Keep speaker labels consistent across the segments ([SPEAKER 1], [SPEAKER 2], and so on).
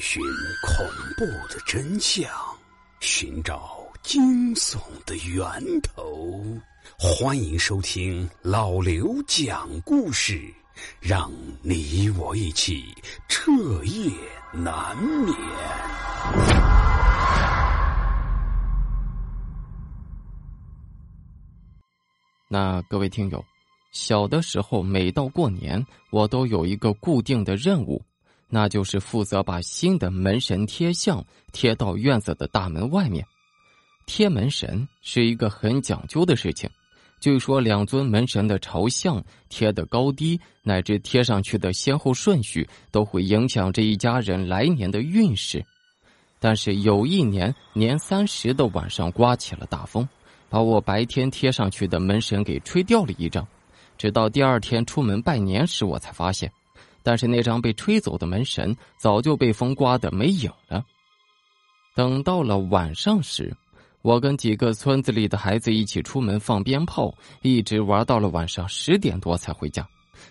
[SPEAKER 1] 寻恐怖的真相，寻找惊悚的源头。欢迎收听老刘讲故事，让你我一起彻夜难眠。
[SPEAKER 2] 那各位听友，小的时候每到过年，我都有一个固定的任务。那就是负责把新的门神贴像贴到院子的大门外面。贴门神是一个很讲究的事情，据说两尊门神的朝向、贴的高低，乃至贴上去的先后顺序，都会影响这一家人来年的运势。但是有一年年三十的晚上刮起了大风，把我白天贴上去的门神给吹掉了一张。直到第二天出门拜年时，我才发现。但是那张被吹走的门神早就被风刮得没影了。等到了晚上时，我跟几个村子里的孩子一起出门放鞭炮，一直玩到了晚上十点多才回家。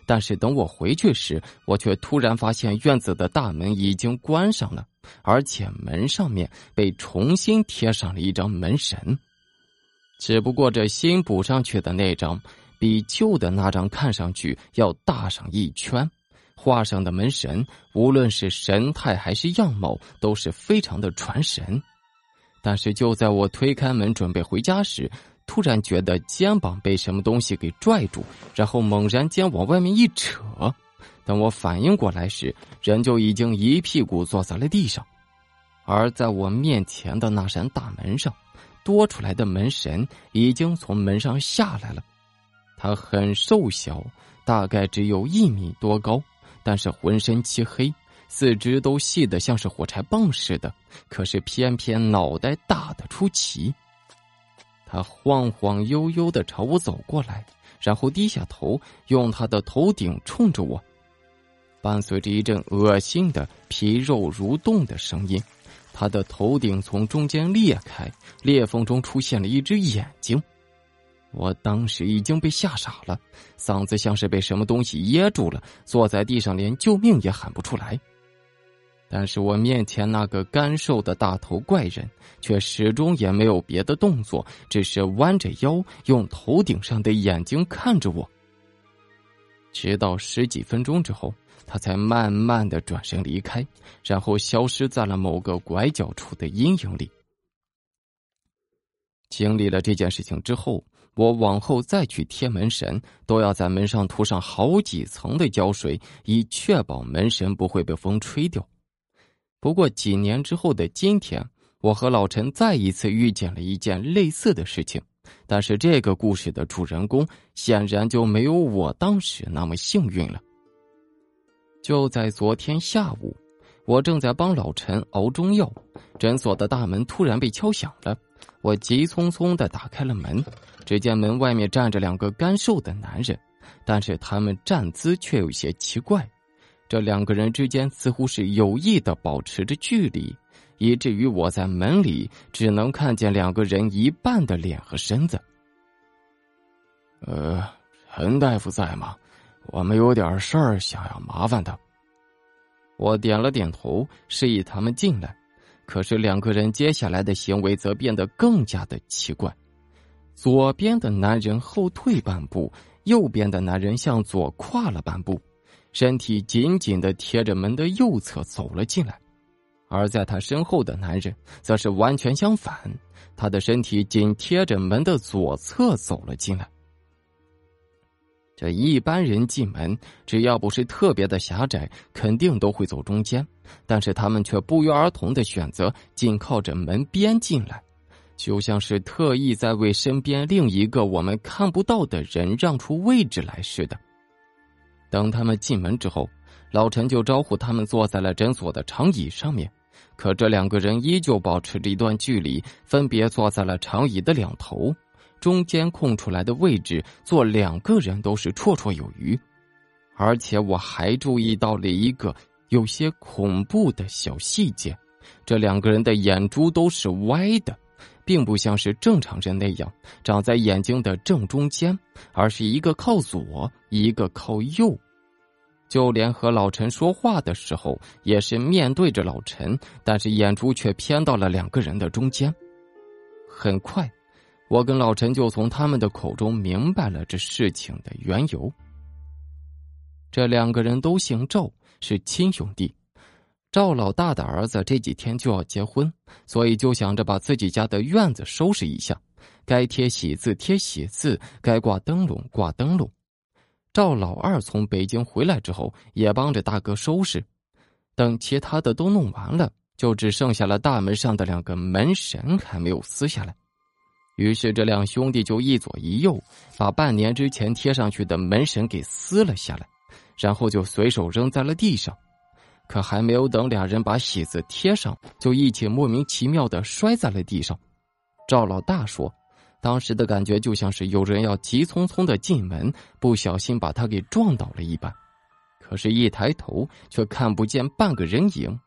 [SPEAKER 2] 但是等我回去时，我却突然发现院子的大门已经关上了，而且门上面被重新贴上了一张门神。只不过这新补上去的那张，比旧的那张看上去要大上一圈。画上的门神，无论是神态还是样貌，都是非常的传神。但是就在我推开门准备回家时，突然觉得肩膀被什么东西给拽住，然后猛然间往外面一扯。等我反应过来时，人就已经一屁股坐在了地上。而在我面前的那扇大门上，多出来的门神已经从门上下来了。他很瘦小，大概只有一米多高。但是浑身漆黑，四肢都细得像是火柴棒似的，可是偏偏脑袋大的出奇。他晃晃悠悠的朝我走过来，然后低下头，用他的头顶冲着我，伴随着一阵恶心的皮肉蠕动的声音，他的头顶从中间裂开，裂缝中出现了一只眼睛。我当时已经被吓傻了，嗓子像是被什么东西噎住了，坐在地上连救命也喊不出来。但是我面前那个干瘦的大头怪人却始终也没有别的动作，只是弯着腰，用头顶上的眼睛看着我。直到十几分钟之后，他才慢慢的转身离开，然后消失在了某个拐角处的阴影里。经历了这件事情之后。我往后再去贴门神，都要在门上涂上好几层的胶水，以确保门神不会被风吹掉。不过几年之后的今天，我和老陈再一次遇见了一件类似的事情，但是这个故事的主人公显然就没有我当时那么幸运了。就在昨天下午，我正在帮老陈熬中药，诊所的大门突然被敲响了，我急匆匆的打开了门。只见门外面站着两个干瘦的男人，但是他们站姿却有些奇怪。这两个人之间似乎是有意的保持着距离，以至于我在门里只能看见两个人一半的脸和身子。
[SPEAKER 3] 呃，陈大夫在吗？我们有点事儿想要麻烦他。
[SPEAKER 2] 我点了点头，示意他们进来。可是两个人接下来的行为则变得更加的奇怪。左边的男人后退半步，右边的男人向左跨了半步，身体紧紧的贴着门的右侧走了进来，而在他身后的男人则是完全相反，他的身体紧贴着门的左侧走了进来。这一般人进门，只要不是特别的狭窄，肯定都会走中间，但是他们却不约而同的选择紧靠着门边进来。就像是特意在为身边另一个我们看不到的人让出位置来似的。等他们进门之后，老陈就招呼他们坐在了诊所的长椅上面，可这两个人依旧保持着一段距离，分别坐在了长椅的两头，中间空出来的位置坐两个人都是绰绰有余。而且我还注意到了一个有些恐怖的小细节：这两个人的眼珠都是歪的。并不像是正常人那样长在眼睛的正中间，而是一个靠左，一个靠右。就连和老陈说话的时候，也是面对着老陈，但是眼珠却偏到了两个人的中间。很快，我跟老陈就从他们的口中明白了这事情的缘由。这两个人都姓赵，是亲兄弟。赵老大的儿子这几天就要结婚，所以就想着把自己家的院子收拾一下，该贴喜字贴喜字，该挂灯笼挂灯笼。赵老二从北京回来之后，也帮着大哥收拾。等其他的都弄完了，就只剩下了大门上的两个门神还没有撕下来。于是这两兄弟就一左一右，把半年之前贴上去的门神给撕了下来，然后就随手扔在了地上。可还没有等俩人把喜字贴上，就一起莫名其妙的摔在了地上。赵老大说：“当时的感觉就像是有人要急匆匆的进门，不小心把他给撞倒了一般。可是，一抬头却看不见半个人影。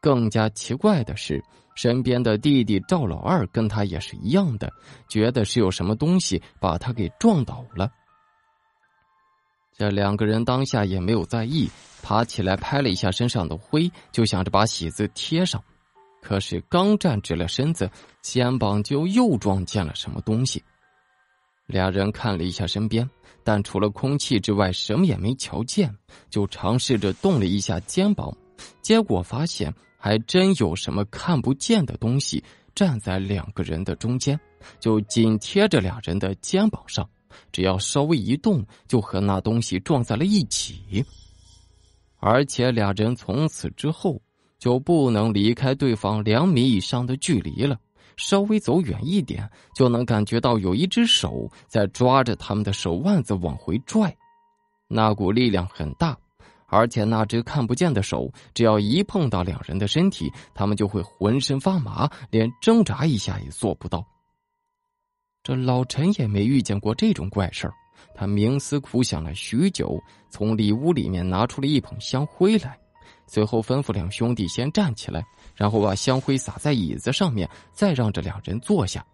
[SPEAKER 2] 更加奇怪的是，身边的弟弟赵老二跟他也是一样的，觉得是有什么东西把他给撞倒了。这两个人当下也没有在意。”爬起来拍了一下身上的灰，就想着把喜字贴上，可是刚站直了身子，肩膀就又撞见了什么东西。俩人看了一下身边，但除了空气之外什么也没瞧见，就尝试着动了一下肩膀，结果发现还真有什么看不见的东西站在两个人的中间，就紧贴着俩人的肩膀上，只要稍微一动，就和那东西撞在了一起。而且俩人从此之后就不能离开对方两米以上的距离了，稍微走远一点就能感觉到有一只手在抓着他们的手腕子往回拽，那股力量很大，而且那只看不见的手只要一碰到两人的身体，他们就会浑身发麻，连挣扎一下也做不到。这老陈也没遇见过这种怪事儿。他冥思苦想了许久，从里屋里面拿出了一捧香灰来，随后吩咐两兄弟先站起来，然后把香灰撒在椅子上面，再让这两人坐下。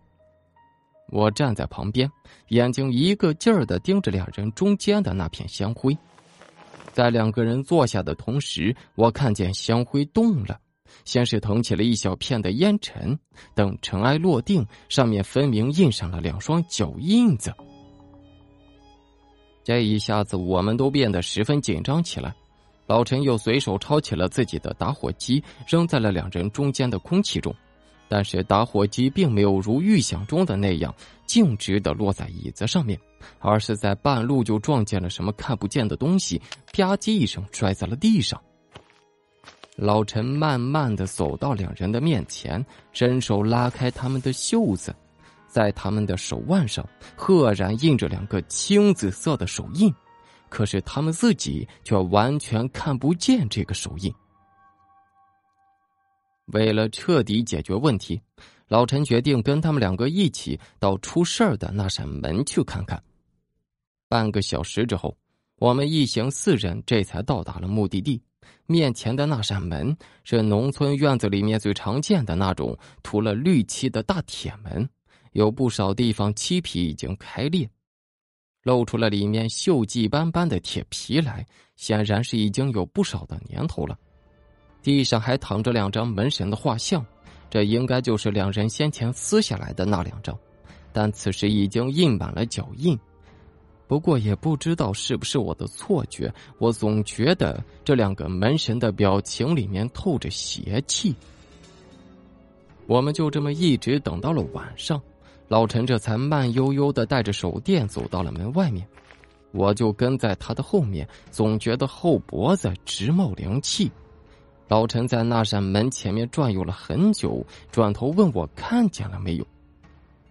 [SPEAKER 2] 我站在旁边，眼睛一个劲儿的盯着两人中间的那片香灰。在两个人坐下的同时，我看见香灰动了，先是腾起了一小片的烟尘，等尘埃落定，上面分明印上了两双脚印子。这一下子，我们都变得十分紧张起来。老陈又随手抄起了自己的打火机，扔在了两人中间的空气中。但是打火机并没有如预想中的那样径直的落在椅子上面，而是在半路就撞见了什么看不见的东西，吧唧一声摔在了地上。老陈慢慢的走到两人的面前，伸手拉开他们的袖子。在他们的手腕上，赫然印着两个青紫色的手印，可是他们自己却完全看不见这个手印。为了彻底解决问题，老陈决定跟他们两个一起到出事儿的那扇门去看看。半个小时之后，我们一行四人这才到达了目的地。面前的那扇门是农村院子里面最常见的那种涂了绿漆的大铁门。有不少地方漆皮已经开裂，露出了里面锈迹斑斑的铁皮来，显然是已经有不少的年头了。地上还躺着两张门神的画像，这应该就是两人先前撕下来的那两张，但此时已经印满了脚印。不过也不知道是不是我的错觉，我总觉得这两个门神的表情里面透着邪气。我们就这么一直等到了晚上。老陈这才慢悠悠的带着手电走到了门外面，我就跟在他的后面，总觉得后脖子直冒凉气。老陈在那扇门前面转悠了很久，转头问我看见了没有。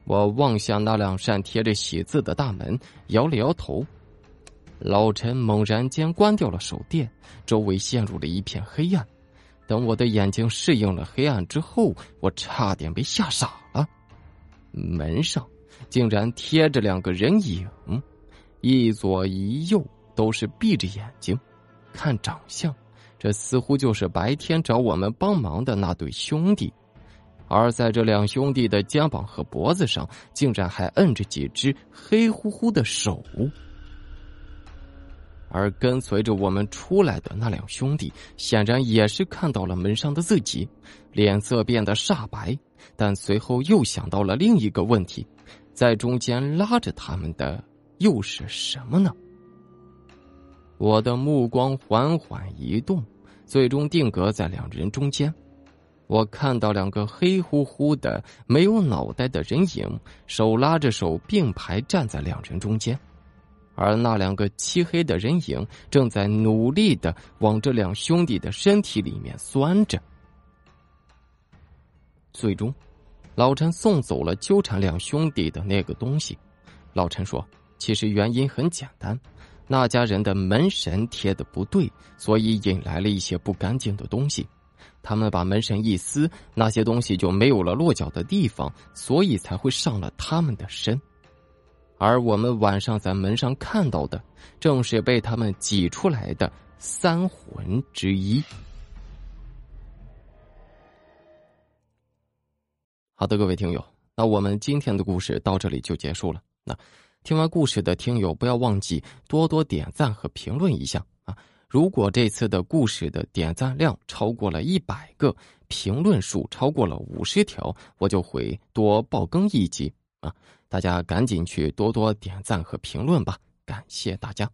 [SPEAKER 2] 我望向那两扇贴着喜字的大门，摇了摇头。老陈猛然间关掉了手电，周围陷入了一片黑暗。等我的眼睛适应了黑暗之后，我差点被吓傻了。门上竟然贴着两个人影，一左一右都是闭着眼睛，看长相，这似乎就是白天找我们帮忙的那对兄弟。而在这两兄弟的肩膀和脖子上，竟然还摁着几只黑乎乎的手。而跟随着我们出来的那两兄弟，显然也是看到了门上的自己，脸色变得煞白。但随后又想到了另一个问题：在中间拉着他们的又是什么呢？我的目光缓缓移动，最终定格在两人中间。我看到两个黑乎乎的、没有脑袋的人影，手拉着手并排站在两人中间。而那两个漆黑的人影正在努力的往这两兄弟的身体里面钻着。最终，老陈送走了纠缠两兄弟的那个东西。老陈说：“其实原因很简单，那家人的门神贴的不对，所以引来了一些不干净的东西。他们把门神一撕，那些东西就没有了落脚的地方，所以才会上了他们的身。”而我们晚上在门上看到的，正是被他们挤出来的三魂之一。好的，各位听友，那我们今天的故事到这里就结束了。那听完故事的听友，不要忘记多多点赞和评论一下啊！如果这次的故事的点赞量超过了一百个，评论数超过了五十条，我就会多爆更一集啊！大家赶紧去多多点赞和评论吧，感谢大家。